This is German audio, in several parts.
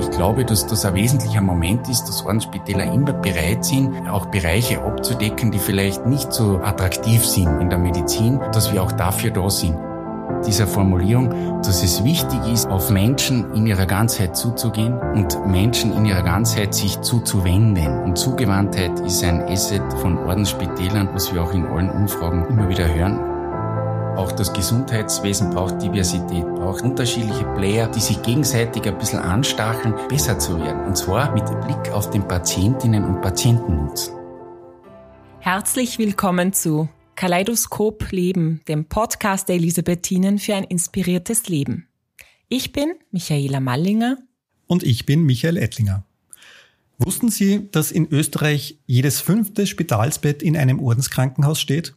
Ich glaube, dass das ein wesentlicher Moment ist, dass Ordensspitäler immer bereit sind, auch Bereiche abzudecken, die vielleicht nicht so attraktiv sind in der Medizin, dass wir auch dafür da sind. Dieser Formulierung, dass es wichtig ist, auf Menschen in ihrer Ganzheit zuzugehen und Menschen in ihrer Ganzheit sich zuzuwenden. Und Zugewandtheit ist ein Asset von Ordensspitälern, was wir auch in allen Umfragen immer wieder hören. Auch das Gesundheitswesen braucht Diversität, braucht unterschiedliche Player, die sich gegenseitig ein bisschen anstacheln, besser zu werden. Und zwar mit Blick auf den Patientinnen und Patienten nutzen. Herzlich willkommen zu Kaleidoskop Leben, dem Podcast der Elisabethinen für ein inspiriertes Leben. Ich bin Michaela Mallinger. Und ich bin Michael Ettlinger. Wussten Sie, dass in Österreich jedes fünfte Spitalsbett in einem Ordenskrankenhaus steht?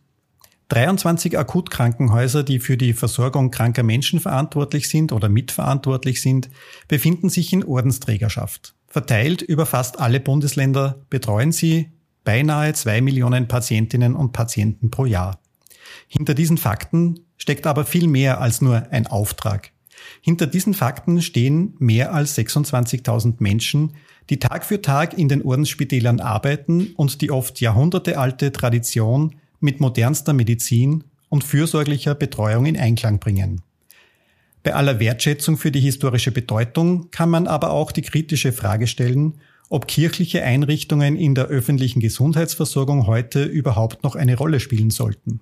23 Akutkrankenhäuser, die für die Versorgung kranker Menschen verantwortlich sind oder mitverantwortlich sind, befinden sich in Ordensträgerschaft. Verteilt über fast alle Bundesländer betreuen sie beinahe zwei Millionen Patientinnen und Patienten pro Jahr. Hinter diesen Fakten steckt aber viel mehr als nur ein Auftrag. Hinter diesen Fakten stehen mehr als 26.000 Menschen, die Tag für Tag in den Ordensspitälern arbeiten und die oft jahrhundertealte Tradition mit modernster Medizin und fürsorglicher Betreuung in Einklang bringen. Bei aller Wertschätzung für die historische Bedeutung kann man aber auch die kritische Frage stellen, ob kirchliche Einrichtungen in der öffentlichen Gesundheitsversorgung heute überhaupt noch eine Rolle spielen sollten.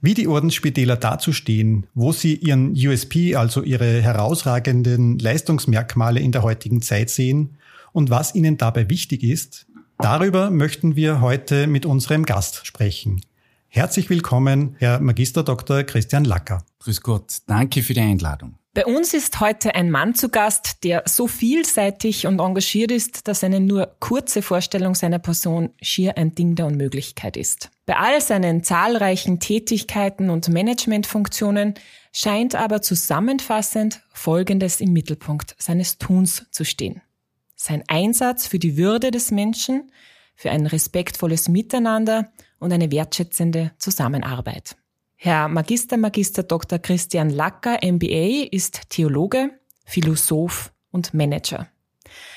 Wie die Ordensspitäler dazu stehen, wo sie ihren USP, also ihre herausragenden Leistungsmerkmale in der heutigen Zeit sehen und was ihnen dabei wichtig ist, Darüber möchten wir heute mit unserem Gast sprechen. Herzlich willkommen, Herr Magister Dr. Christian Lacker. Grüß Gott, danke für die Einladung. Bei uns ist heute ein Mann zu Gast, der so vielseitig und engagiert ist, dass eine nur kurze Vorstellung seiner Person schier ein Ding der Unmöglichkeit ist. Bei all seinen zahlreichen Tätigkeiten und Managementfunktionen scheint aber zusammenfassend Folgendes im Mittelpunkt seines Tuns zu stehen sein Einsatz für die Würde des Menschen, für ein respektvolles Miteinander und eine wertschätzende Zusammenarbeit. Herr Magister Magister Dr. Christian Lacker, MBA, ist Theologe, Philosoph und Manager.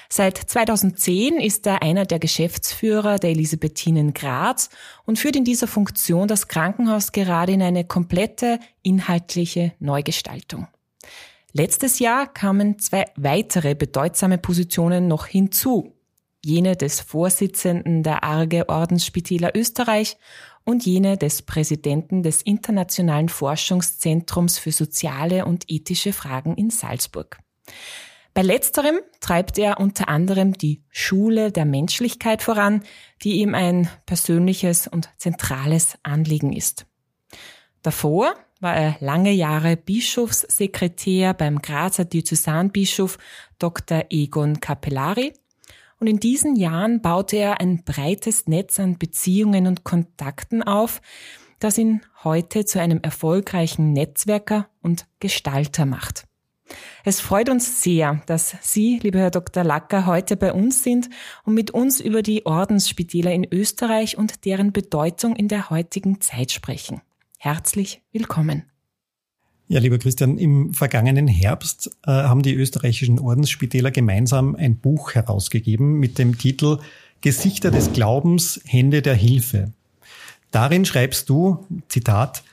Seit 2010 ist er einer der Geschäftsführer der Elisabethinen Graz und führt in dieser Funktion das Krankenhaus gerade in eine komplette inhaltliche Neugestaltung. Letztes Jahr kamen zwei weitere bedeutsame Positionen noch hinzu. Jene des Vorsitzenden der Arge Ordensspitäler Österreich und jene des Präsidenten des Internationalen Forschungszentrums für soziale und ethische Fragen in Salzburg. Bei letzterem treibt er unter anderem die Schule der Menschlichkeit voran, die ihm ein persönliches und zentrales Anliegen ist. Davor war er lange Jahre Bischofssekretär beim Grazer Diözesanbischof Dr. Egon Capellari und in diesen Jahren baute er ein breites Netz an Beziehungen und Kontakten auf, das ihn heute zu einem erfolgreichen Netzwerker und Gestalter macht. Es freut uns sehr, dass Sie, lieber Herr Dr. Lacker, heute bei uns sind und mit uns über die Ordensspitäler in Österreich und deren Bedeutung in der heutigen Zeit sprechen. Herzlich willkommen. Ja, lieber Christian, im vergangenen Herbst äh, haben die österreichischen Ordensspitäler gemeinsam ein Buch herausgegeben mit dem Titel Gesichter des Glaubens, Hände der Hilfe. Darin schreibst du, Zitat,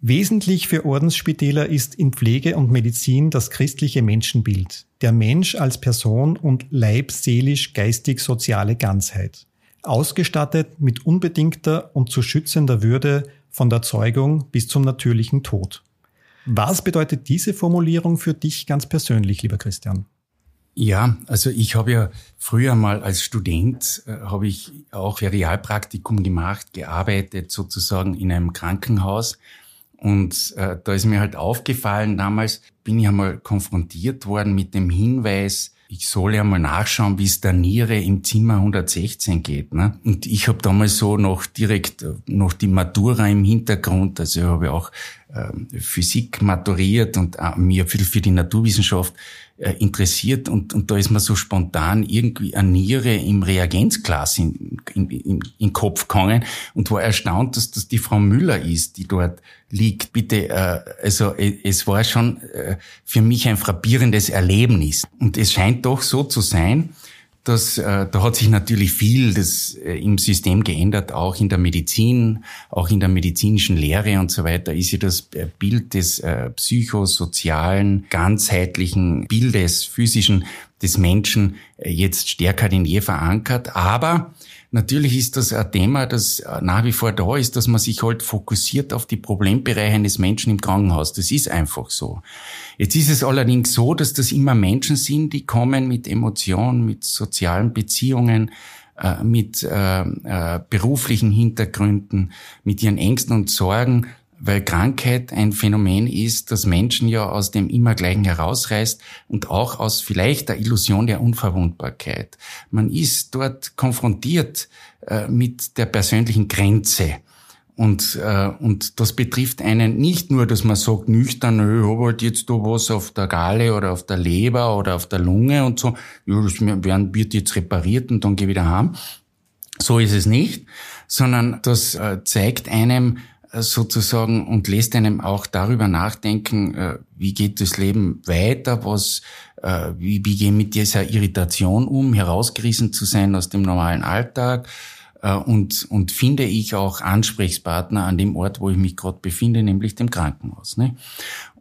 Wesentlich für Ordensspitäler ist in Pflege und Medizin das christliche Menschenbild, der Mensch als Person und leib, seelisch, geistig, soziale Ganzheit, ausgestattet mit unbedingter und zu schützender Würde von der Zeugung bis zum natürlichen Tod. Was bedeutet diese Formulierung für dich ganz persönlich, lieber Christian? Ja, also ich habe ja früher mal als Student äh, habe ich auch Ferialpraktikum gemacht, gearbeitet sozusagen in einem Krankenhaus und äh, da ist mir halt aufgefallen, damals bin ich einmal konfrontiert worden mit dem Hinweis, ich soll ja mal nachschauen, wie es der Niere im Zimmer 116 geht. Ne? Und ich habe damals so noch direkt noch die Matura im Hintergrund, also ich habe auch Physik maturiert und mir viel für die Naturwissenschaft äh, interessiert und, und da ist mir so spontan irgendwie eine Niere im Reagenzglas in, in den Kopf gegangen und war erstaunt, dass das die Frau Müller ist, die dort liegt. Bitte, äh, also äh, es war schon äh, für mich ein frappierendes Erlebnis. Und es scheint doch so zu sein, dass äh, da hat sich natürlich viel das, äh, im System geändert, auch in der Medizin, auch in der medizinischen Lehre und so weiter, ist ja das äh, Bild des äh, psychosozialen, ganzheitlichen Bildes, physischen des Menschen äh, jetzt stärker denn je verankert. Aber Natürlich ist das ein Thema, das nach wie vor da ist, dass man sich halt fokussiert auf die Problembereiche eines Menschen im Krankenhaus. Das ist einfach so. Jetzt ist es allerdings so, dass das immer Menschen sind, die kommen mit Emotionen, mit sozialen Beziehungen, äh, mit äh, äh, beruflichen Hintergründen, mit ihren Ängsten und Sorgen weil Krankheit ein Phänomen ist, das Menschen ja aus dem Immergleichen herausreißt und auch aus vielleicht der Illusion der Unverwundbarkeit. Man ist dort konfrontiert äh, mit der persönlichen Grenze. Und, äh, und das betrifft einen nicht nur, dass man sagt, nüchtern, ich habe halt jetzt da was auf der Galle oder auf der Leber oder auf der Lunge und so, ja, das werden, wird jetzt repariert und dann gehe wieder heim. So ist es nicht, sondern das äh, zeigt einem, sozusagen und lässt einem auch darüber nachdenken, äh, wie geht das Leben weiter, was, äh, wie, wie gehen mit dieser Irritation um, herausgerissen zu sein aus dem normalen Alltag äh, und, und finde ich auch Ansprechpartner an dem Ort, wo ich mich gerade befinde, nämlich dem Krankenhaus. Ne?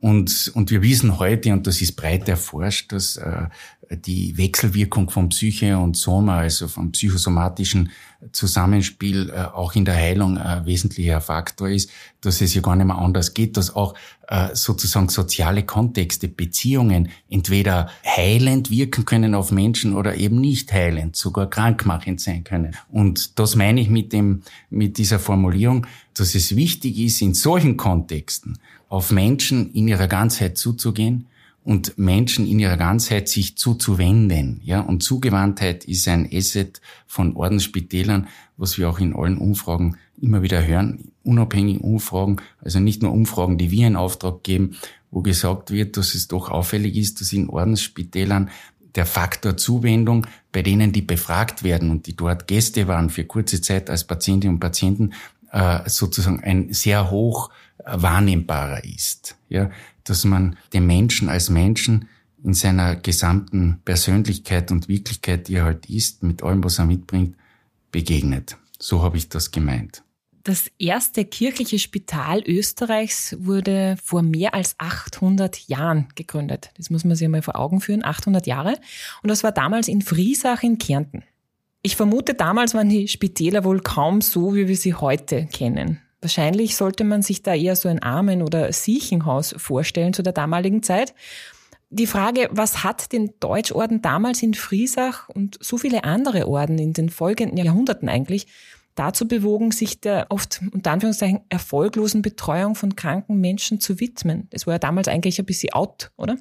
Und, und wir wissen heute, und das ist breit erforscht, dass äh, die Wechselwirkung von Psyche und Soma, also vom psychosomatischen Zusammenspiel äh, auch in der Heilung ein wesentlicher Faktor ist, dass es ja gar nicht mehr anders geht, dass auch äh, sozusagen soziale Kontexte, Beziehungen entweder heilend wirken können auf Menschen oder eben nicht heilend, sogar krankmachend sein können. Und das meine ich mit dem, mit dieser Formulierung, dass es wichtig ist, in solchen Kontexten auf Menschen in ihrer Ganzheit zuzugehen, und Menschen in ihrer Ganzheit sich zuzuwenden. Ja, und Zugewandtheit ist ein Asset von Ordensspitälern, was wir auch in allen Umfragen immer wieder hören, unabhängigen Umfragen, also nicht nur Umfragen, die wir in Auftrag geben, wo gesagt wird, dass es doch auffällig ist, dass in Ordensspitälern der Faktor Zuwendung bei denen, die befragt werden und die dort Gäste waren für kurze Zeit als Patientinnen und Patienten, äh, sozusagen ein sehr hoch wahrnehmbarer ist. Ja, dass man dem Menschen als Menschen in seiner gesamten Persönlichkeit und Wirklichkeit, die er halt ist, mit allem, was er mitbringt, begegnet. So habe ich das gemeint. Das erste kirchliche Spital Österreichs wurde vor mehr als 800 Jahren gegründet. Das muss man sich mal vor Augen führen, 800 Jahre. Und das war damals in Friesach in Kärnten. Ich vermute, damals waren die Spitäler wohl kaum so, wie wir sie heute kennen. Wahrscheinlich sollte man sich da eher so ein Armen- oder Siechenhaus vorstellen zu der damaligen Zeit. Die Frage, was hat den Deutschorden damals in Friesach und so viele andere Orden in den folgenden Jahrhunderten eigentlich dazu bewogen, sich der oft unter Anführungszeichen erfolglosen Betreuung von kranken Menschen zu widmen? Das war ja damals eigentlich ein bisschen out, oder?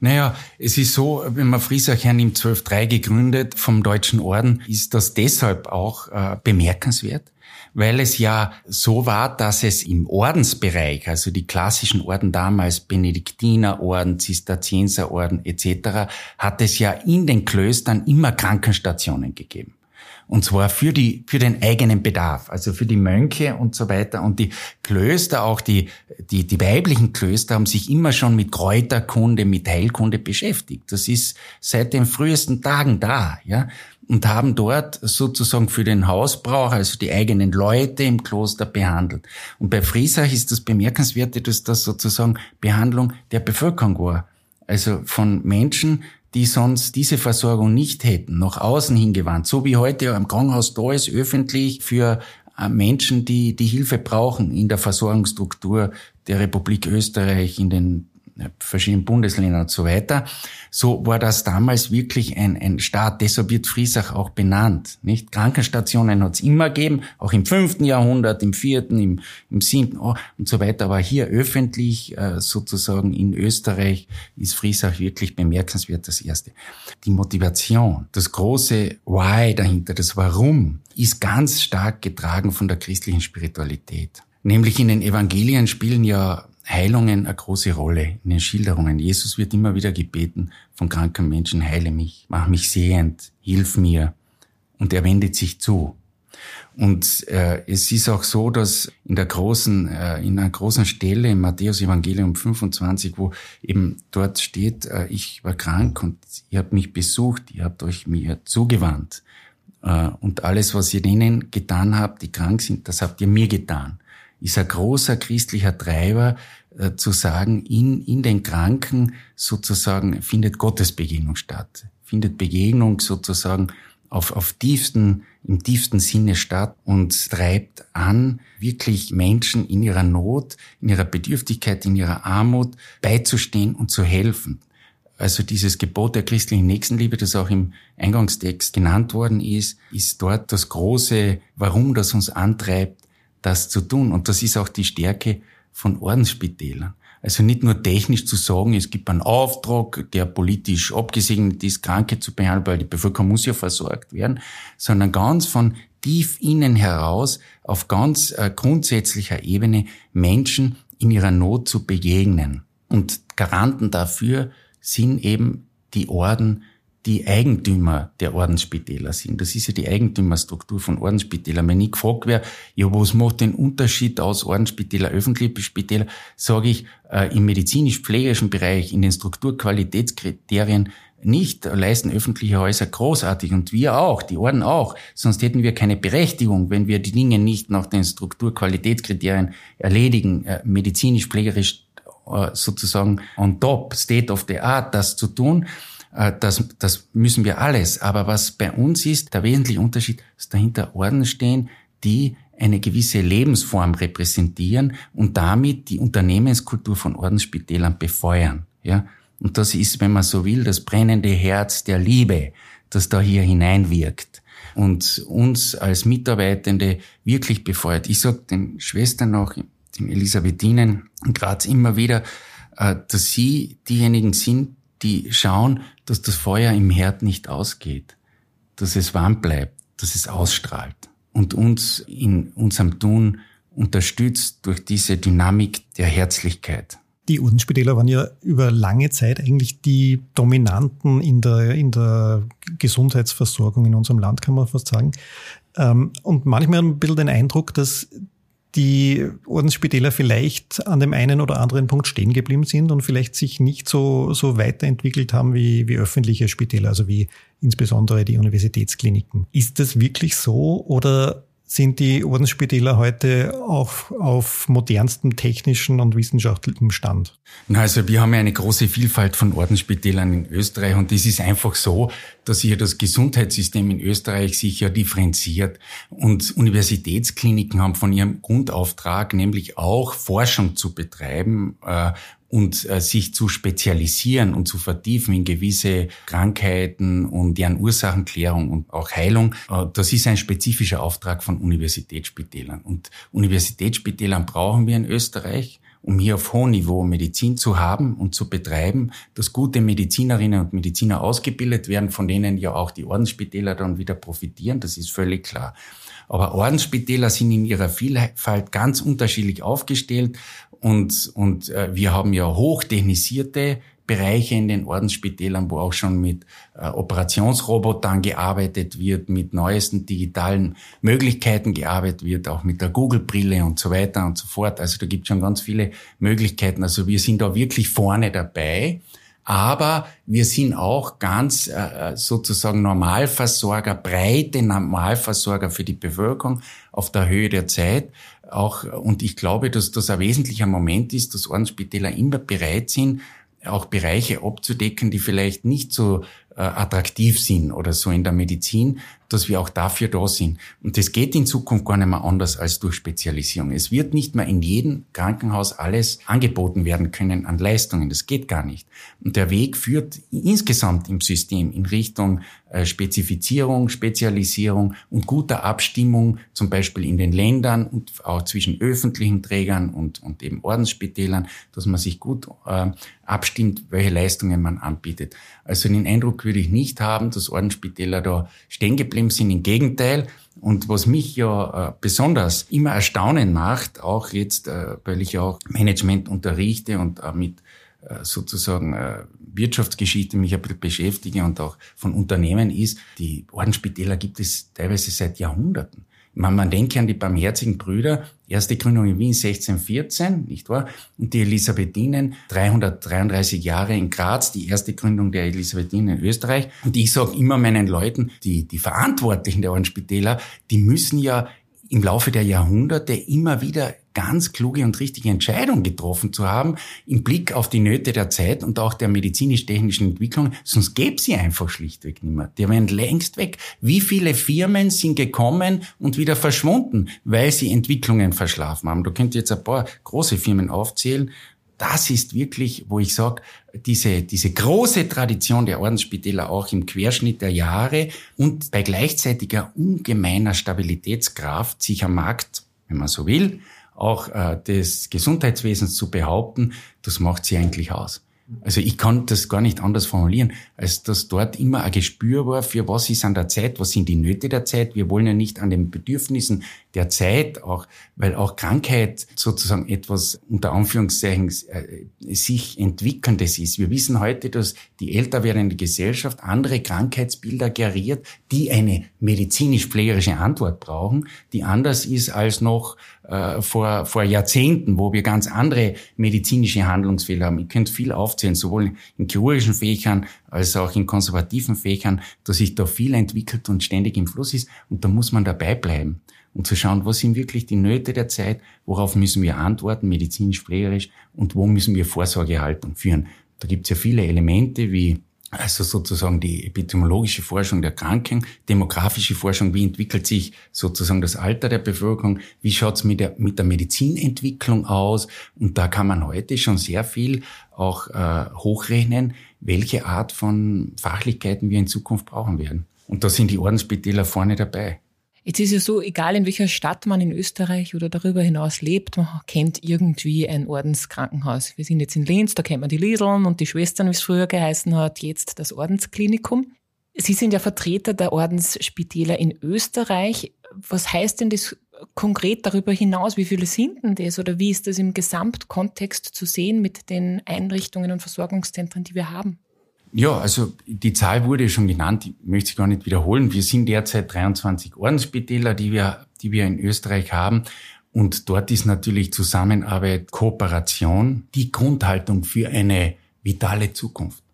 Naja, es ist so, wenn man Friesach hernimmt, 12.3 gegründet vom Deutschen Orden, ist das deshalb auch äh, bemerkenswert, weil es ja so war, dass es im Ordensbereich, also die klassischen Orden damals, Benediktinerorden, Zisterzienserorden etc., hat es ja in den Klöstern immer Krankenstationen gegeben. Und zwar für die, für den eigenen Bedarf, also für die Mönche und so weiter. Und die Klöster, auch die, die, die weiblichen Klöster haben sich immer schon mit Kräuterkunde, mit Heilkunde beschäftigt. Das ist seit den frühesten Tagen da, ja. Und haben dort sozusagen für den Hausbrauch, also die eigenen Leute im Kloster behandelt. Und bei Friesach ist das Bemerkenswerte, dass das sozusagen Behandlung der Bevölkerung war. Also von Menschen, die sonst diese Versorgung nicht hätten, nach außen hingewandt, so wie heute am Krankenhaus da ist, öffentlich für äh, Menschen, die die Hilfe brauchen in der Versorgungsstruktur der Republik Österreich, in den verschiedenen Bundesländern und so weiter. So war das damals wirklich ein, ein Staat. Deshalb wird Friesach auch benannt. Nicht? Krankenstationen hat es immer gegeben, auch im fünften Jahrhundert, im vierten, im, im siebten oh, und so weiter. Aber hier öffentlich äh, sozusagen in Österreich ist Friesach wirklich bemerkenswert das Erste. Die Motivation, das große Why dahinter, das Warum, ist ganz stark getragen von der christlichen Spiritualität. Nämlich in den Evangelien spielen ja Heilungen eine große Rolle in den Schilderungen. Jesus wird immer wieder gebeten von kranken Menschen, heile mich, mach mich sehend, hilf mir. Und er wendet sich zu. Und äh, es ist auch so, dass in der großen, äh, in einer großen Stelle im Matthäus Evangelium 25, wo eben dort steht, äh, ich war krank und ihr habt mich besucht, ihr habt euch mir zugewandt. Äh, und alles, was ihr denen getan habt, die krank sind, das habt ihr mir getan. Ist ein großer christlicher Treiber, äh, zu sagen, in, in den Kranken sozusagen findet Gottes Begegnung statt. Findet Begegnung sozusagen auf, auf tiefsten, im tiefsten Sinne statt und treibt an, wirklich Menschen in ihrer Not, in ihrer Bedürftigkeit, in ihrer Armut beizustehen und zu helfen. Also dieses Gebot der christlichen Nächstenliebe, das auch im Eingangstext genannt worden ist, ist dort das große Warum, das uns antreibt, das zu tun. Und das ist auch die Stärke von Ordensspitälern. Also nicht nur technisch zu sagen, es gibt einen Auftrag, der politisch abgesegnet ist, Kranke zu behandeln, weil die Bevölkerung muss ja versorgt werden, sondern ganz von tief innen heraus auf ganz äh, grundsätzlicher Ebene Menschen in ihrer Not zu begegnen. Und Garanten dafür sind eben die Orden, die Eigentümer der Ordensspitäler sind. Das ist ja die Eigentümerstruktur von Ordensspitälern. Wenn ich gefragt wäre, ja, was macht den Unterschied aus Ordensspitäler, öffentliche Spitäler, sage ich, äh, im medizinisch-pflegerischen Bereich, in den Strukturqualitätskriterien nicht leisten öffentliche Häuser großartig und wir auch, die Orden auch. Sonst hätten wir keine Berechtigung, wenn wir die Dinge nicht nach den Strukturqualitätskriterien erledigen, äh, medizinisch-pflegerisch äh, sozusagen on top, state of the art, das zu tun. Äh, das, das müssen wir alles. Aber was bei uns ist, der wesentliche Unterschied, dass dahinter Orden stehen, die eine gewisse Lebensform repräsentieren und damit die Unternehmenskultur von Ordensspitälern befeuern. Ja? Und das ist, wenn man so will, das brennende Herz der Liebe, das da hier hineinwirkt und uns als Mitarbeitende wirklich befeuert. Ich sage den Schwestern noch, den Elisabethinen in Graz immer wieder, äh, dass sie diejenigen sind, die schauen, dass das Feuer im Herd nicht ausgeht, dass es warm bleibt, dass es ausstrahlt und uns in unserem Tun unterstützt durch diese Dynamik der Herzlichkeit. Die Ordensspitäler waren ja über lange Zeit eigentlich die Dominanten in der, in der Gesundheitsversorgung in unserem Land, kann man fast sagen. Ähm, und manchmal ein bisschen den Eindruck, dass die Ordensspitäler vielleicht an dem einen oder anderen Punkt stehen geblieben sind und vielleicht sich nicht so, so weiterentwickelt haben wie, wie öffentliche Spitäler, also wie insbesondere die Universitätskliniken. Ist das wirklich so oder sind die Ordensspitäler heute auch auf modernstem technischen und wissenschaftlichem Stand? Na, also wir haben ja eine große Vielfalt von Ordensspitälern in Österreich und es ist einfach so, dass sich das Gesundheitssystem in Österreich sich ja differenziert und Universitätskliniken haben von ihrem Grundauftrag nämlich auch Forschung zu betreiben äh, und äh, sich zu spezialisieren und zu vertiefen in gewisse Krankheiten und deren Ursachenklärung und auch Heilung, äh, das ist ein spezifischer Auftrag von Universitätsspitälern. Und Universitätsspitälern brauchen wir in Österreich um hier auf hohem Niveau Medizin zu haben und zu betreiben, dass gute Medizinerinnen und Mediziner ausgebildet werden, von denen ja auch die Ordensspitäler dann wieder profitieren, das ist völlig klar. Aber Ordensspitäler sind in ihrer Vielfalt ganz unterschiedlich aufgestellt und, und äh, wir haben ja hochtechnisierte Bereiche in den Ordensspitälern, wo auch schon mit äh, Operationsrobotern gearbeitet wird, mit neuesten digitalen Möglichkeiten gearbeitet wird, auch mit der Google-Brille und so weiter und so fort. Also da gibt es schon ganz viele Möglichkeiten. Also wir sind da wirklich vorne dabei. Aber wir sind auch ganz äh, sozusagen Normalversorger, breite Normalversorger für die Bevölkerung auf der Höhe der Zeit auch, und ich glaube, dass das ein wesentlicher Moment ist, dass Ordensspitäler immer bereit sind, auch Bereiche abzudecken, die vielleicht nicht so äh, attraktiv sind oder so in der Medizin, dass wir auch dafür da sind. Und das geht in Zukunft gar nicht mehr anders als durch Spezialisierung. Es wird nicht mehr in jedem Krankenhaus alles angeboten werden können an Leistungen. Das geht gar nicht. Und der Weg führt insgesamt im System in Richtung äh, Spezifizierung, Spezialisierung und guter Abstimmung, zum Beispiel in den Ländern und auch zwischen öffentlichen Trägern und, und eben Ordensspitälern, dass man sich gut äh, abstimmt, welche Leistungen man anbietet. Also den Eindruck würde ich nicht haben, dass Ordensspitäler da stehen geblieben sind. Im Gegenteil. Und was mich ja äh, besonders immer erstaunen macht, auch jetzt, äh, weil ich auch Management unterrichte und äh, mit sozusagen äh, Wirtschaftsgeschichte mich ein bisschen beschäftige und auch von Unternehmen ist, die Ordensspitäler gibt es teilweise seit Jahrhunderten. Man, man denke an die Barmherzigen Brüder, erste Gründung in Wien 1614, nicht wahr? Und die Elisabethinen, 333 Jahre in Graz, die erste Gründung der Elisabethinen in Österreich. Und ich sage immer meinen Leuten, die, die Verantwortlichen der Ordensspitäler, die müssen ja im Laufe der Jahrhunderte immer wieder ganz kluge und richtige Entscheidungen getroffen zu haben, im Blick auf die Nöte der Zeit und auch der medizinisch-technischen Entwicklung, sonst gäbe sie einfach schlichtweg nicht mehr. Die wären längst weg. Wie viele Firmen sind gekommen und wieder verschwunden, weil sie Entwicklungen verschlafen haben? Da könnt ihr jetzt ein paar große Firmen aufzählen, das ist wirklich, wo ich sage, diese, diese große Tradition der Ordensspitäler auch im Querschnitt der Jahre und bei gleichzeitiger ungemeiner Stabilitätskraft sich am Markt, wenn man so will, auch äh, des Gesundheitswesens zu behaupten, das macht sie eigentlich aus. Also ich kann das gar nicht anders formulieren, als dass dort immer ein Gespür war, für was ist an der Zeit, was sind die Nöte der Zeit. Wir wollen ja nicht an den Bedürfnissen der Zeit, auch, weil auch Krankheit sozusagen etwas unter Anführungszeichen äh, sich entwickelndes ist. Wir wissen heute, dass die älter werdende Gesellschaft andere Krankheitsbilder geriert, die eine medizinisch-pflegerische Antwort brauchen, die anders ist als noch äh, vor, vor Jahrzehnten, wo wir ganz andere medizinische Handlungsfehler haben. Ich könnte viel aufzählen, sowohl in chirurgischen Fächern als auch in konservativen Fächern, dass sich da viel entwickelt und ständig im Fluss ist. Und da muss man dabei bleiben und zu schauen, was sind wirklich die Nöte der Zeit, worauf müssen wir antworten, medizinisch-pflegerisch, und wo müssen wir Vorsorgehaltung führen. Da gibt es ja viele Elemente wie also sozusagen die epidemiologische Forschung der Kranken, demografische Forschung, wie entwickelt sich sozusagen das Alter der Bevölkerung, wie schaut's mit der, mit der Medizinentwicklung aus. Und da kann man heute schon sehr viel auch äh, hochrechnen, welche Art von Fachlichkeiten wir in Zukunft brauchen werden. Und da sind die Ordensspitäler vorne dabei. Jetzt ist ja so, egal in welcher Stadt man in Österreich oder darüber hinaus lebt, man kennt irgendwie ein Ordenskrankenhaus. Wir sind jetzt in Linz, da kennt man die Lieseln und die Schwestern, wie es früher geheißen hat, jetzt das Ordensklinikum. Sie sind ja Vertreter der Ordensspitäler in Österreich. Was heißt denn das konkret darüber hinaus? Wie viele sind denn das oder wie ist das im Gesamtkontext zu sehen mit den Einrichtungen und Versorgungszentren, die wir haben? Ja, also die Zahl wurde schon genannt, ich möchte sie gar nicht wiederholen. Wir sind derzeit 23 Ordensspitäler, die wir, die wir in Österreich haben. Und dort ist natürlich Zusammenarbeit, Kooperation die Grundhaltung für eine vitale Zukunft.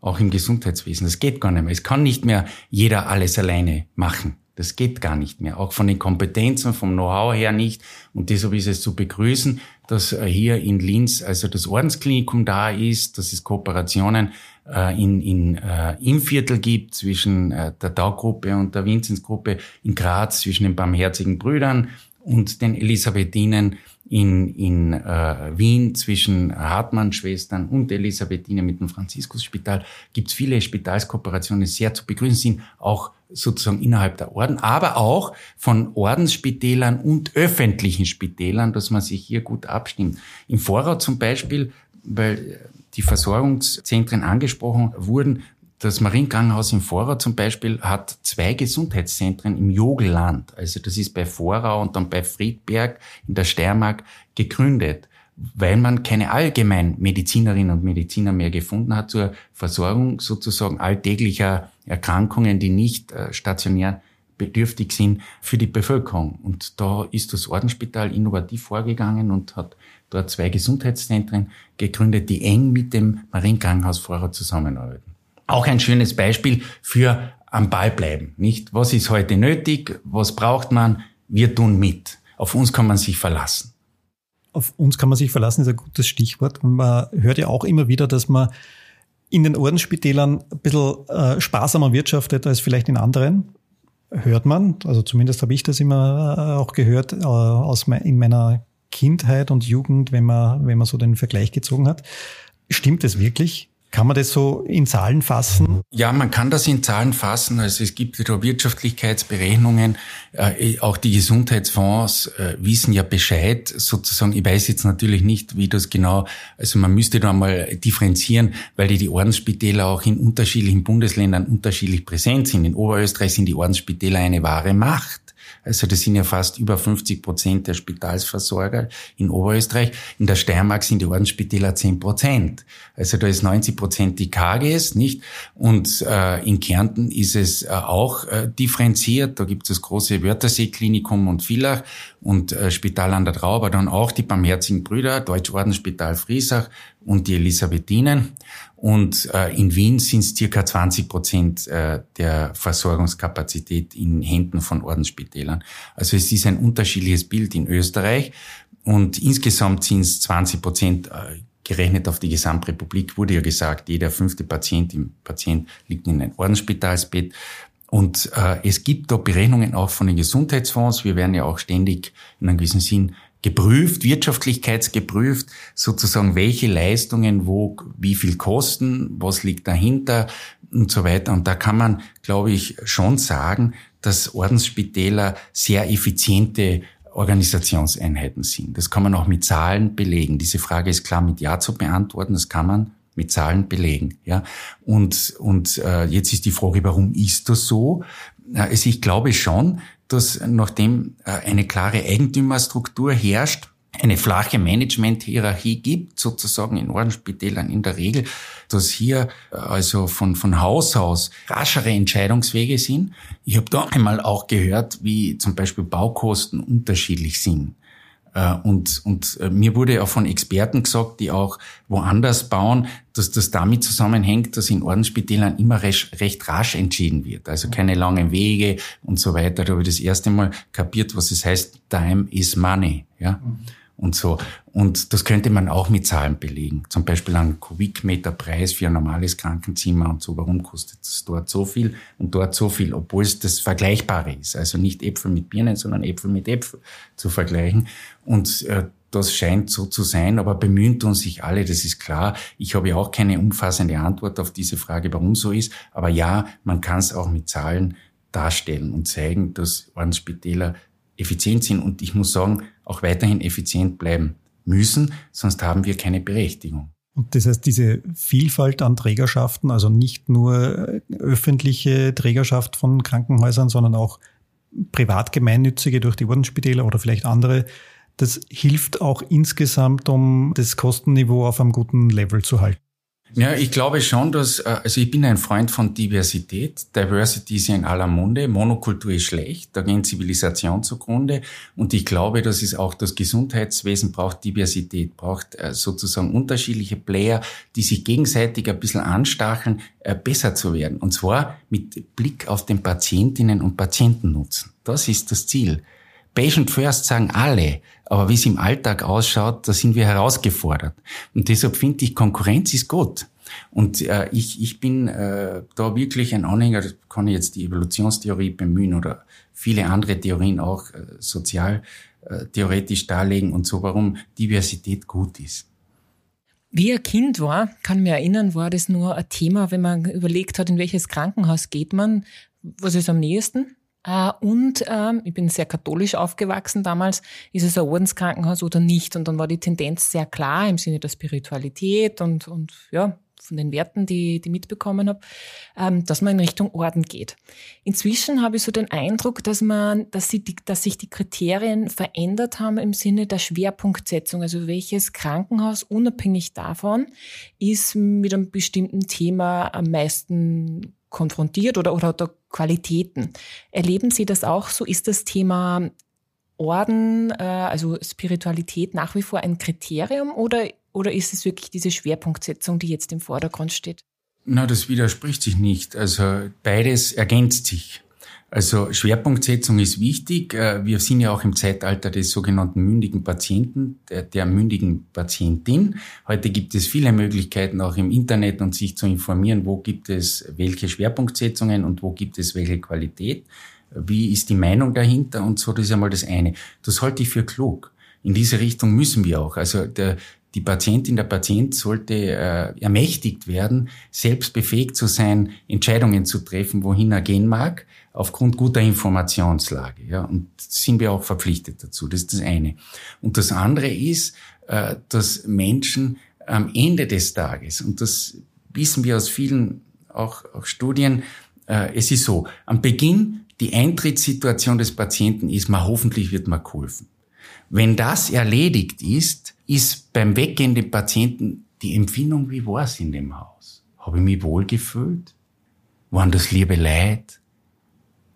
Auch im Gesundheitswesen. Das geht gar nicht mehr. Es kann nicht mehr jeder alles alleine machen. Das geht gar nicht mehr. Auch von den Kompetenzen, vom Know-how her nicht. Und deshalb ist es zu begrüßen, dass äh, hier in Linz also das Ordensklinikum da ist, dass es Kooperationen äh, in, in, äh, im Viertel gibt zwischen äh, der Taugruppe und der Vinzenzgruppe in Graz, zwischen den Barmherzigen Brüdern und den Elisabethinen in, in äh, Wien zwischen Hartmann-Schwestern und Elisabethinen mit dem Franziskusspital. Gibt es viele Spitalskooperationen, die sehr zu begrüßen sind, auch sozusagen innerhalb der Orden, aber auch von Ordensspitälern und öffentlichen Spitälern, dass man sich hier gut abstimmt. Im Vorrat zum Beispiel, weil die Versorgungszentren angesprochen wurden. Das Marienkrankenhaus in Vorau zum Beispiel hat zwei Gesundheitszentren im Jogelland. Also das ist bei Vorau und dann bei Friedberg in der Steiermark gegründet, weil man keine allgemein Medizinerinnen und Mediziner mehr gefunden hat zur Versorgung sozusagen alltäglicher Erkrankungen, die nicht äh, stationär bedürftig sind für die Bevölkerung. Und da ist das Ordensspital innovativ vorgegangen und hat dort zwei Gesundheitszentren gegründet, die eng mit dem Marienkrankenhaus Vorrat zusammenarbeiten. Auch ein schönes Beispiel für am Ball bleiben, nicht? Was ist heute nötig? Was braucht man? Wir tun mit. Auf uns kann man sich verlassen. Auf uns kann man sich verlassen, ist ein gutes Stichwort. Man hört ja auch immer wieder, dass man in den Ordensspitälern ein bisschen äh, sparsamer wirtschaftet als vielleicht in anderen. Hört man, also zumindest habe ich das immer äh, auch gehört äh, aus in meiner Kindheit und Jugend, wenn man, wenn man so den Vergleich gezogen hat. Stimmt es wirklich? Kann man das so in Zahlen fassen? Ja, man kann das in Zahlen fassen. Also es gibt Wirtschaftlichkeitsberechnungen. Äh, auch die Gesundheitsfonds äh, wissen ja Bescheid. Sozusagen, ich weiß jetzt natürlich nicht, wie das genau, also man müsste da mal differenzieren, weil die, die Ordensspitäler auch in unterschiedlichen Bundesländern unterschiedlich präsent sind. In Oberösterreich sind die Ordensspitäler eine wahre Macht. Also das sind ja fast über 50 Prozent der Spitalsversorger in Oberösterreich. In der Steiermark sind die Ordensspitäler 10 Prozent. Also da ist 90 Prozent die KGs, nicht? Und äh, in Kärnten ist es äh, auch äh, differenziert. Da gibt es das große Wörthersee-Klinikum und Villach und äh, Spital an der Trau, aber dann auch die Barmherzigen Brüder, Deutschordensspital Friesach und die Elisabethinen. Und äh, in Wien sind es circa 20 Prozent äh, der Versorgungskapazität in Händen von Ordensspitälern. Also es ist ein unterschiedliches Bild in Österreich. Und insgesamt sind es 20 Prozent äh, gerechnet auf die Gesamtrepublik, wurde ja gesagt, jeder fünfte Patient im Patient liegt in einem Ordensspitalsbett. Und äh, es gibt da Berechnungen auch von den Gesundheitsfonds. Wir werden ja auch ständig in einem gewissen Sinn geprüft, wirtschaftlichkeitsgeprüft, sozusagen welche Leistungen wo wie viel kosten, was liegt dahinter und so weiter. Und da kann man, glaube ich, schon sagen, dass Ordensspitäler sehr effiziente Organisationseinheiten sind. Das kann man auch mit Zahlen belegen. Diese Frage ist klar mit Ja zu beantworten. Das kann man mit Zahlen belegen. Ja, und und äh, jetzt ist die Frage, warum ist das so? Also ich glaube schon, dass nachdem äh, eine klare Eigentümerstruktur herrscht, eine flache Management-Hierarchie gibt, sozusagen in Ordensspitälern in der Regel, dass hier äh, also von, von Haus aus raschere Entscheidungswege sind. Ich habe da einmal auch gehört, wie zum Beispiel Baukosten unterschiedlich sind. Äh, und, und äh, mir wurde auch von Experten gesagt, die auch woanders bauen, dass das damit zusammenhängt, dass in Ordensspitälern immer recht, recht rasch entschieden wird. Also keine langen Wege und so weiter. Da habe ich das erste Mal kapiert, was es heißt, Time is Money. Ja. Mhm und so. Und das könnte man auch mit Zahlen belegen. Zum Beispiel ein Kubikmeter Preis für ein normales Krankenzimmer und so. Warum kostet es dort so viel und dort so viel, obwohl es das Vergleichbare ist. Also nicht Äpfel mit Birnen, sondern Äpfel mit Äpfel zu vergleichen. Und äh, das scheint so zu sein, aber bemühen tun sich alle, das ist klar. Ich habe ja auch keine umfassende Antwort auf diese Frage, warum so ist. Aber ja, man kann es auch mit Zahlen darstellen und zeigen, dass Ordensspitäler effizient sind. Und ich muss sagen, auch weiterhin effizient bleiben müssen, sonst haben wir keine Berechtigung. Und das heißt, diese Vielfalt an Trägerschaften, also nicht nur äh, öffentliche Trägerschaft von Krankenhäusern, sondern auch privat gemeinnützige durch die Ordensspitäler oder vielleicht andere, das hilft auch insgesamt, um das Kostenniveau auf einem guten Level zu halten. Ja, ich glaube schon, dass, äh, also ich bin ein Freund von Diversität. Diversity ist ja in aller Munde. Monokultur ist schlecht. Da gehen Zivilisation zugrunde. Und ich glaube, dass es auch das Gesundheitswesen braucht Diversität, braucht äh, sozusagen unterschiedliche Player, die sich gegenseitig ein bisschen anstacheln, äh, besser zu werden. Und zwar mit Blick auf den Patientinnen und Patienten nutzen. Das ist das Ziel. Patient First sagen alle, aber wie es im Alltag ausschaut, da sind wir herausgefordert. Und deshalb finde ich, Konkurrenz ist gut. Und äh, ich, ich bin äh, da wirklich ein Anhänger, kann ich jetzt die Evolutionstheorie bemühen oder viele andere Theorien auch äh, sozial äh, theoretisch darlegen und so, warum Diversität gut ist. Wie ein Kind war, kann mich erinnern, war das nur ein Thema, wenn man überlegt hat, in welches Krankenhaus geht man, was ist am nächsten? Uh, und uh, ich bin sehr katholisch aufgewachsen damals, ist es ein Ordenskrankenhaus oder nicht? Und dann war die Tendenz sehr klar im Sinne der Spiritualität und, und ja, von den Werten, die, die mitbekommen habe, ähm, dass man in Richtung Orden geht. Inzwischen habe ich so den Eindruck, dass man, dass, sie die, dass sich die Kriterien verändert haben im Sinne der Schwerpunktsetzung. Also welches Krankenhaus unabhängig davon ist mit einem bestimmten Thema am meisten konfrontiert oder, oder, oder Qualitäten. Erleben Sie das auch so? Ist das Thema Orden, äh, also Spiritualität nach wie vor ein Kriterium oder, oder ist es wirklich diese Schwerpunktsetzung, die jetzt im Vordergrund steht? Na, das widerspricht sich nicht. Also beides ergänzt sich. Also Schwerpunktsetzung ist wichtig. Äh, wir sind ja auch im Zeitalter des sogenannten mündigen Patienten, der, der, mündigen Patientin. Heute gibt es viele Möglichkeiten auch im Internet und sich zu informieren, wo gibt es welche Schwerpunktsetzungen und wo gibt es welche Qualität. Wie ist die Meinung dahinter und so, das ist einmal das eine. Das halte ich für klug. In diese Richtung müssen wir auch. Also der, die Patientin, der Patient sollte äh, ermächtigt werden, selbst befähigt zu sein, Entscheidungen zu treffen, wohin er gehen mag aufgrund guter Informationslage. Ja, und sind wir auch verpflichtet dazu. Das ist das eine. Und das andere ist, äh, dass Menschen am Ende des Tages, und das wissen wir aus vielen auch, auch Studien, äh, es ist so, am Beginn die Eintrittssituation des Patienten ist, man hoffentlich wird man geholfen. Wenn das erledigt ist, ist beim Weggehen dem Patienten die Empfindung, wie war es in dem Haus? Habe ich mich wohlgefühlt? Waren das liebe Leid?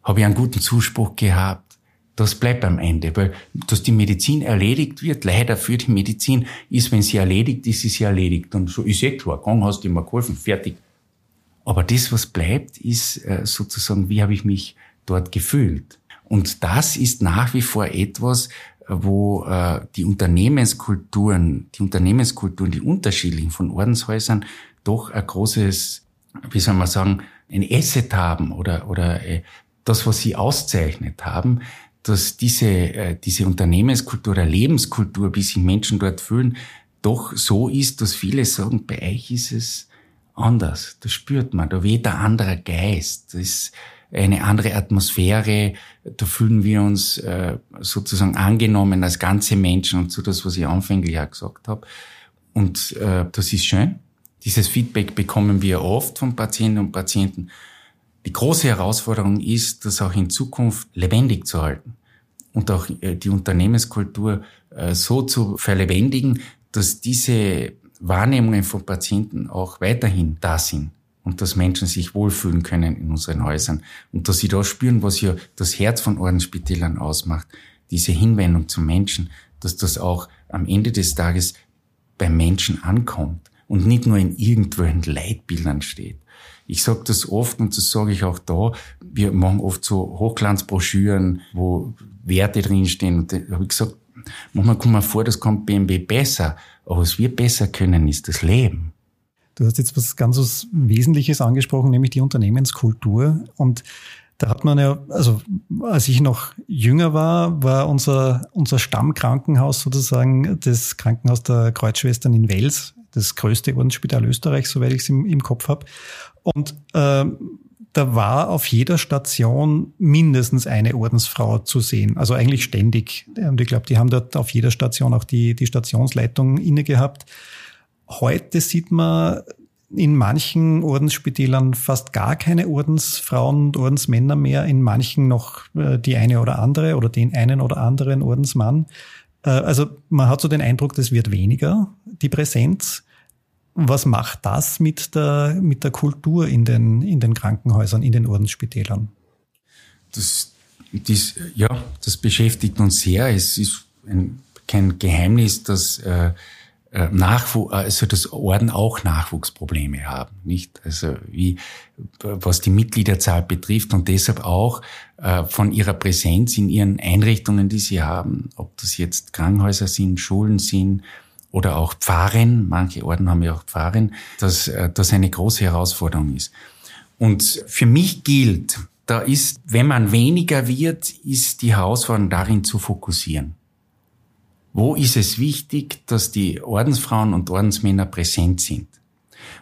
Habe ich einen guten Zuspruch gehabt? Das bleibt am Ende, weil dass die Medizin erledigt wird, leider für die Medizin, ist, wenn sie erledigt ist, ist sie erledigt. Und so ist eh klar, Krankenhaus, die mir geholfen, fertig. Aber das, was bleibt, ist äh, sozusagen, wie habe ich mich dort gefühlt? Und das ist nach wie vor etwas, wo äh, die Unternehmenskulturen, die Unternehmenskulturen, die unterschiedlichen von Ordenshäusern doch ein großes, wie soll man sagen, ein Asset haben oder, oder äh, das, was sie auszeichnet haben, dass diese, äh, diese Unternehmenskultur oder Lebenskultur, wie sich Menschen dort fühlen, doch so ist, dass viele sagen, bei euch ist es anders. Das spürt man. Da weht ein anderer Geist. Das ist eine andere Atmosphäre. Da fühlen wir uns äh, sozusagen angenommen als ganze Menschen und so das, was ich anfänglich auch gesagt habe. Und äh, das ist schön. Dieses Feedback bekommen wir oft von Patienten und Patienten. Die große Herausforderung ist, das auch in Zukunft lebendig zu halten und auch äh, die Unternehmenskultur äh, so zu verlebendigen, dass diese Wahrnehmungen von Patienten auch weiterhin da sind und dass Menschen sich wohlfühlen können in unseren Häusern und dass sie da spüren, was ja das Herz von Ordensspitälern ausmacht, diese Hinwendung zum Menschen, dass das auch am Ende des Tages beim Menschen ankommt und nicht nur in irgendwelchen Leitbildern steht. Ich sage das oft und das sage ich auch da. Wir machen oft so Hochglanzbroschüren, wo Werte drinstehen. Und da habe ich gesagt, manchmal kommt man vor, das kommt BMW besser. Aber was wir besser können, ist das Leben. Du hast jetzt was ganz Wesentliches angesprochen, nämlich die Unternehmenskultur. Und da hat man ja, also als ich noch jünger war, war unser, unser Stammkrankenhaus sozusagen das Krankenhaus der Kreuzschwestern in Wels, das größte Ordensspital Österreichs, soweit ich es im, im Kopf habe. Und äh, da war auf jeder Station mindestens eine Ordensfrau zu sehen. Also eigentlich ständig. Und ich glaube, die haben dort auf jeder Station auch die, die Stationsleitung inne gehabt. Heute sieht man in manchen Ordensspitälern fast gar keine Ordensfrauen und Ordensmänner mehr, in manchen noch äh, die eine oder andere oder den einen oder anderen Ordensmann. Äh, also man hat so den Eindruck, das wird weniger, die Präsenz. Was macht das mit der, mit der Kultur in den, in den Krankenhäusern, in den Ordensspitälern? Das, das, ja, das beschäftigt uns sehr. Es ist ein, kein Geheimnis, dass äh, äh Nachwuchs, also das Orden auch Nachwuchsprobleme haben, nicht? Also wie was die Mitgliederzahl betrifft und deshalb auch äh, von ihrer Präsenz in ihren Einrichtungen, die sie haben, ob das jetzt Krankenhäuser sind, Schulen sind, oder auch Pfarren, manche Orden haben ja auch Pfarren, dass äh, das eine große Herausforderung ist. Und für mich gilt, da ist, wenn man weniger wird, ist die Herausforderung darin zu fokussieren. Wo ist es wichtig, dass die Ordensfrauen und Ordensmänner präsent sind?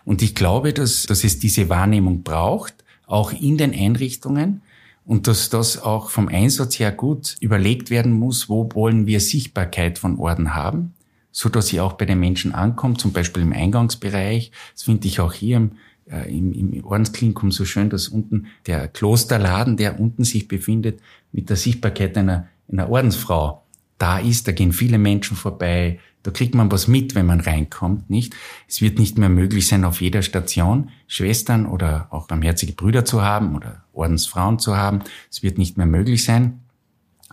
Und ich glaube, dass, dass es diese Wahrnehmung braucht, auch in den Einrichtungen, und dass das auch vom Einsatz her gut überlegt werden muss, wo wollen wir Sichtbarkeit von Orden haben so dass sie auch bei den Menschen ankommt, zum Beispiel im Eingangsbereich. Das finde ich auch hier im, äh, im, im Ordensklinikum so schön, dass unten der Klosterladen, der unten sich befindet, mit der Sichtbarkeit einer, einer Ordensfrau da ist. Da gehen viele Menschen vorbei. Da kriegt man was mit, wenn man reinkommt, nicht? Es wird nicht mehr möglich sein, auf jeder Station Schwestern oder auch barmherzige Brüder zu haben oder Ordensfrauen zu haben. Es wird nicht mehr möglich sein.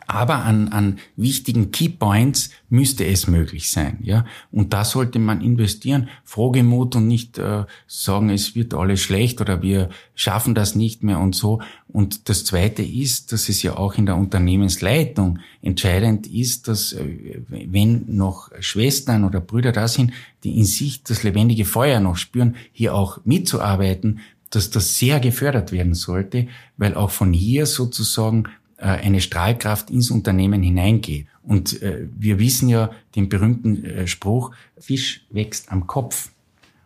Aber an, an wichtigen Keypoints müsste es möglich sein, ja. Und da sollte man investieren, frohgemut und nicht äh, sagen, es wird alles schlecht oder wir schaffen das nicht mehr und so. Und das Zweite ist, dass es ja auch in der Unternehmensleitung entscheidend ist, dass äh, wenn noch Schwestern oder Brüder da sind, die in sich das lebendige Feuer noch spüren, hier auch mitzuarbeiten, dass das sehr gefördert werden sollte, weil auch von hier sozusagen eine Strahlkraft ins Unternehmen hineingeht. Und äh, wir wissen ja den berühmten äh, Spruch, Fisch wächst am Kopf.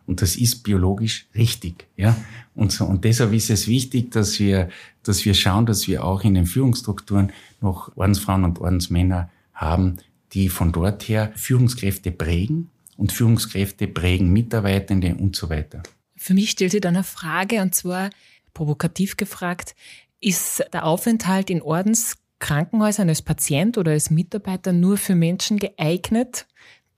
Und das ist biologisch richtig, ja. Und so, und deshalb ist es wichtig, dass wir, dass wir schauen, dass wir auch in den Führungsstrukturen noch Ordensfrauen und Ordensmänner haben, die von dort her Führungskräfte prägen und Führungskräfte prägen Mitarbeitende und so weiter. Für mich stellt sich dann eine Frage, und zwar, provokativ gefragt, ist der Aufenthalt in Ordenskrankenhäusern als Patient oder als Mitarbeiter nur für Menschen geeignet,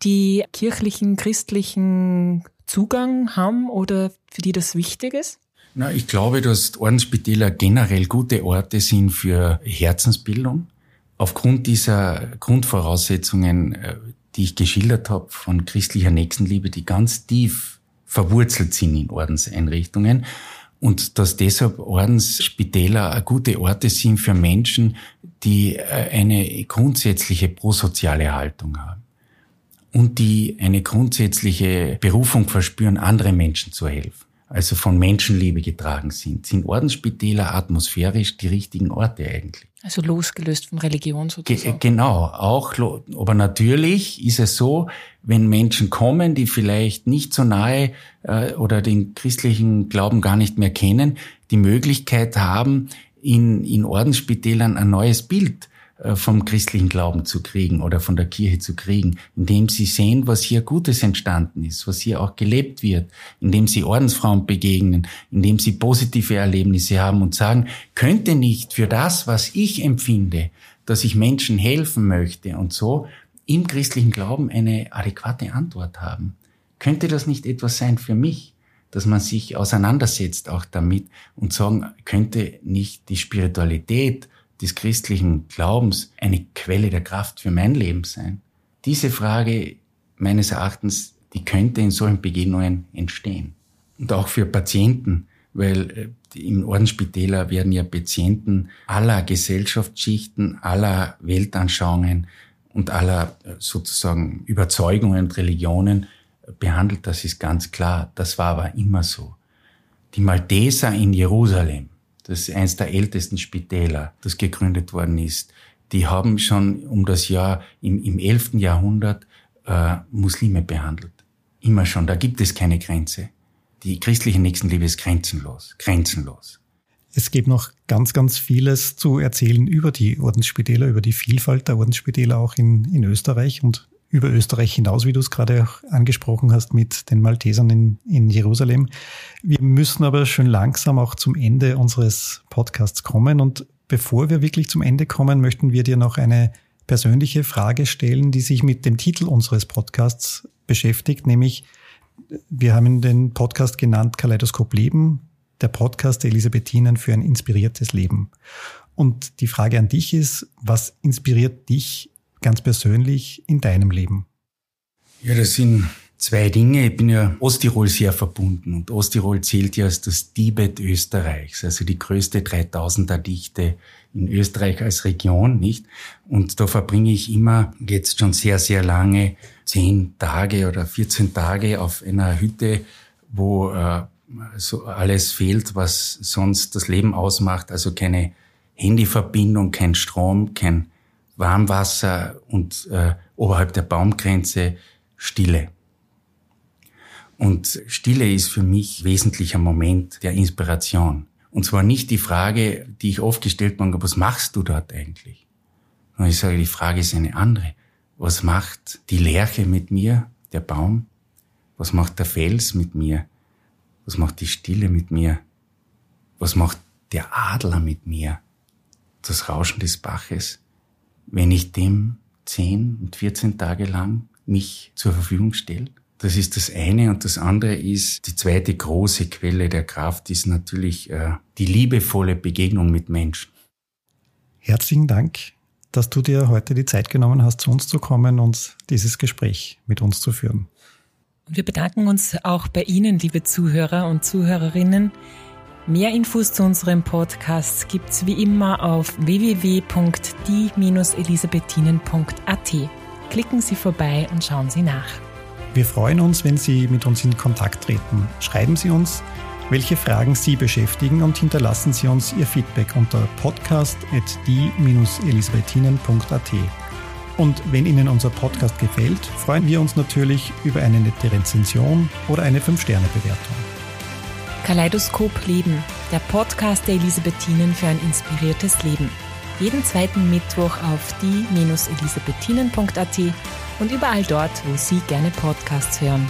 die kirchlichen, christlichen Zugang haben oder für die das wichtig ist? Na, ich glaube, dass Ordensspitäler generell gute Orte sind für Herzensbildung. Aufgrund dieser Grundvoraussetzungen, äh, die ich geschildert habe, von christlicher Nächstenliebe, die ganz tief verwurzelt sind in Ordenseinrichtungen und dass deshalb Ordensspitäler gute Orte sind für Menschen, die äh, eine grundsätzliche prosoziale Haltung haben und die eine grundsätzliche Berufung verspüren, andere Menschen zu helfen. Also von Menschenliebe getragen sind, sind Ordensspitäler atmosphärisch die richtigen Orte eigentlich. Also losgelöst von Religion sozusagen. Ge genau, auch, aber natürlich ist es so, wenn Menschen kommen, die vielleicht nicht so nahe äh, oder den christlichen Glauben gar nicht mehr kennen, die Möglichkeit haben, in, in Ordensspitälern ein neues Bild vom christlichen Glauben zu kriegen oder von der Kirche zu kriegen, indem sie sehen, was hier Gutes entstanden ist, was hier auch gelebt wird, indem sie Ordensfrauen begegnen, indem sie positive Erlebnisse haben und sagen, könnte nicht für das, was ich empfinde, dass ich Menschen helfen möchte und so im christlichen Glauben eine adäquate Antwort haben. Könnte das nicht etwas sein für mich? dass man sich auseinandersetzt auch damit und sagen, könnte nicht die Spiritualität des christlichen Glaubens eine Quelle der Kraft für mein Leben sein? Diese Frage meines Erachtens, die könnte in solchen Begegnungen entstehen. Und auch für Patienten, weil äh, im Ordensspitäler werden ja Patienten aller Gesellschaftsschichten, aller Weltanschauungen und aller äh, sozusagen Überzeugungen und Religionen behandelt. Das ist ganz klar. Das war aber immer so. Die Malteser in Jerusalem, das ist eines der ältesten Spitäler, das gegründet worden ist. Die haben schon um das Jahr im, im 11. Jahrhundert äh, Muslime behandelt. Immer schon, da gibt es keine Grenze. Die christliche Nächstenliebe ist grenzenlos, grenzenlos. Es gibt noch ganz, ganz vieles zu erzählen über die Ordensspitäler, über die Vielfalt der Ordensspitäler auch in, in Österreich und über Österreich hinaus, wie du es gerade auch angesprochen hast mit den Maltesern in, in Jerusalem. Wir müssen aber schon langsam auch zum Ende unseres Podcasts kommen. Und bevor wir wirklich zum Ende kommen, möchten wir dir noch eine persönliche Frage stellen, die sich mit dem Titel unseres Podcasts beschäftigt, nämlich wir haben den Podcast genannt Kaleidoskop Leben, der Podcast der Elisabethinen für ein inspiriertes Leben. Und die Frage an dich ist, was inspiriert dich ganz persönlich in deinem Leben? Ja, das sind zwei Dinge. Ich bin ja Osttirol sehr verbunden und Osttirol zählt ja als das Tibet Österreichs, also die größte 3000er Dichte in Österreich als Region, nicht? Und da verbringe ich immer jetzt schon sehr, sehr lange, zehn Tage oder 14 Tage auf einer Hütte, wo äh, so alles fehlt, was sonst das Leben ausmacht, also keine Handyverbindung, kein Strom, kein Warmwasser und äh, oberhalb der Baumgrenze Stille. Und Stille ist für mich wesentlicher Moment der Inspiration. Und zwar nicht die Frage, die ich oft gestellt habe, was machst du dort eigentlich? Und ich sage, die Frage ist eine andere. Was macht die Lerche mit mir, der Baum? Was macht der Fels mit mir? Was macht die Stille mit mir? Was macht der Adler mit mir? Das Rauschen des Baches? Wenn ich dem 10 und 14 Tage lang mich zur Verfügung stelle. Das ist das eine. Und das andere ist, die zweite große Quelle der Kraft ist natürlich äh, die liebevolle Begegnung mit Menschen. Herzlichen Dank, dass du dir heute die Zeit genommen hast, zu uns zu kommen und dieses Gespräch mit uns zu führen. wir bedanken uns auch bei Ihnen, liebe Zuhörer und Zuhörerinnen, Mehr Infos zu unserem Podcast gibt's wie immer auf www.die-elisabethinen.at. Klicken Sie vorbei und schauen Sie nach. Wir freuen uns, wenn Sie mit uns in Kontakt treten. Schreiben Sie uns, welche Fragen Sie beschäftigen und hinterlassen Sie uns Ihr Feedback unter podcast.die-elisabethinen.at. Und wenn Ihnen unser Podcast gefällt, freuen wir uns natürlich über eine nette Rezension oder eine 5-Sterne-Bewertung. Kaleidoskop Leben, der Podcast der Elisabethinen für ein inspiriertes Leben. Jeden zweiten Mittwoch auf die-elisabethinen.at und überall dort, wo Sie gerne Podcasts hören.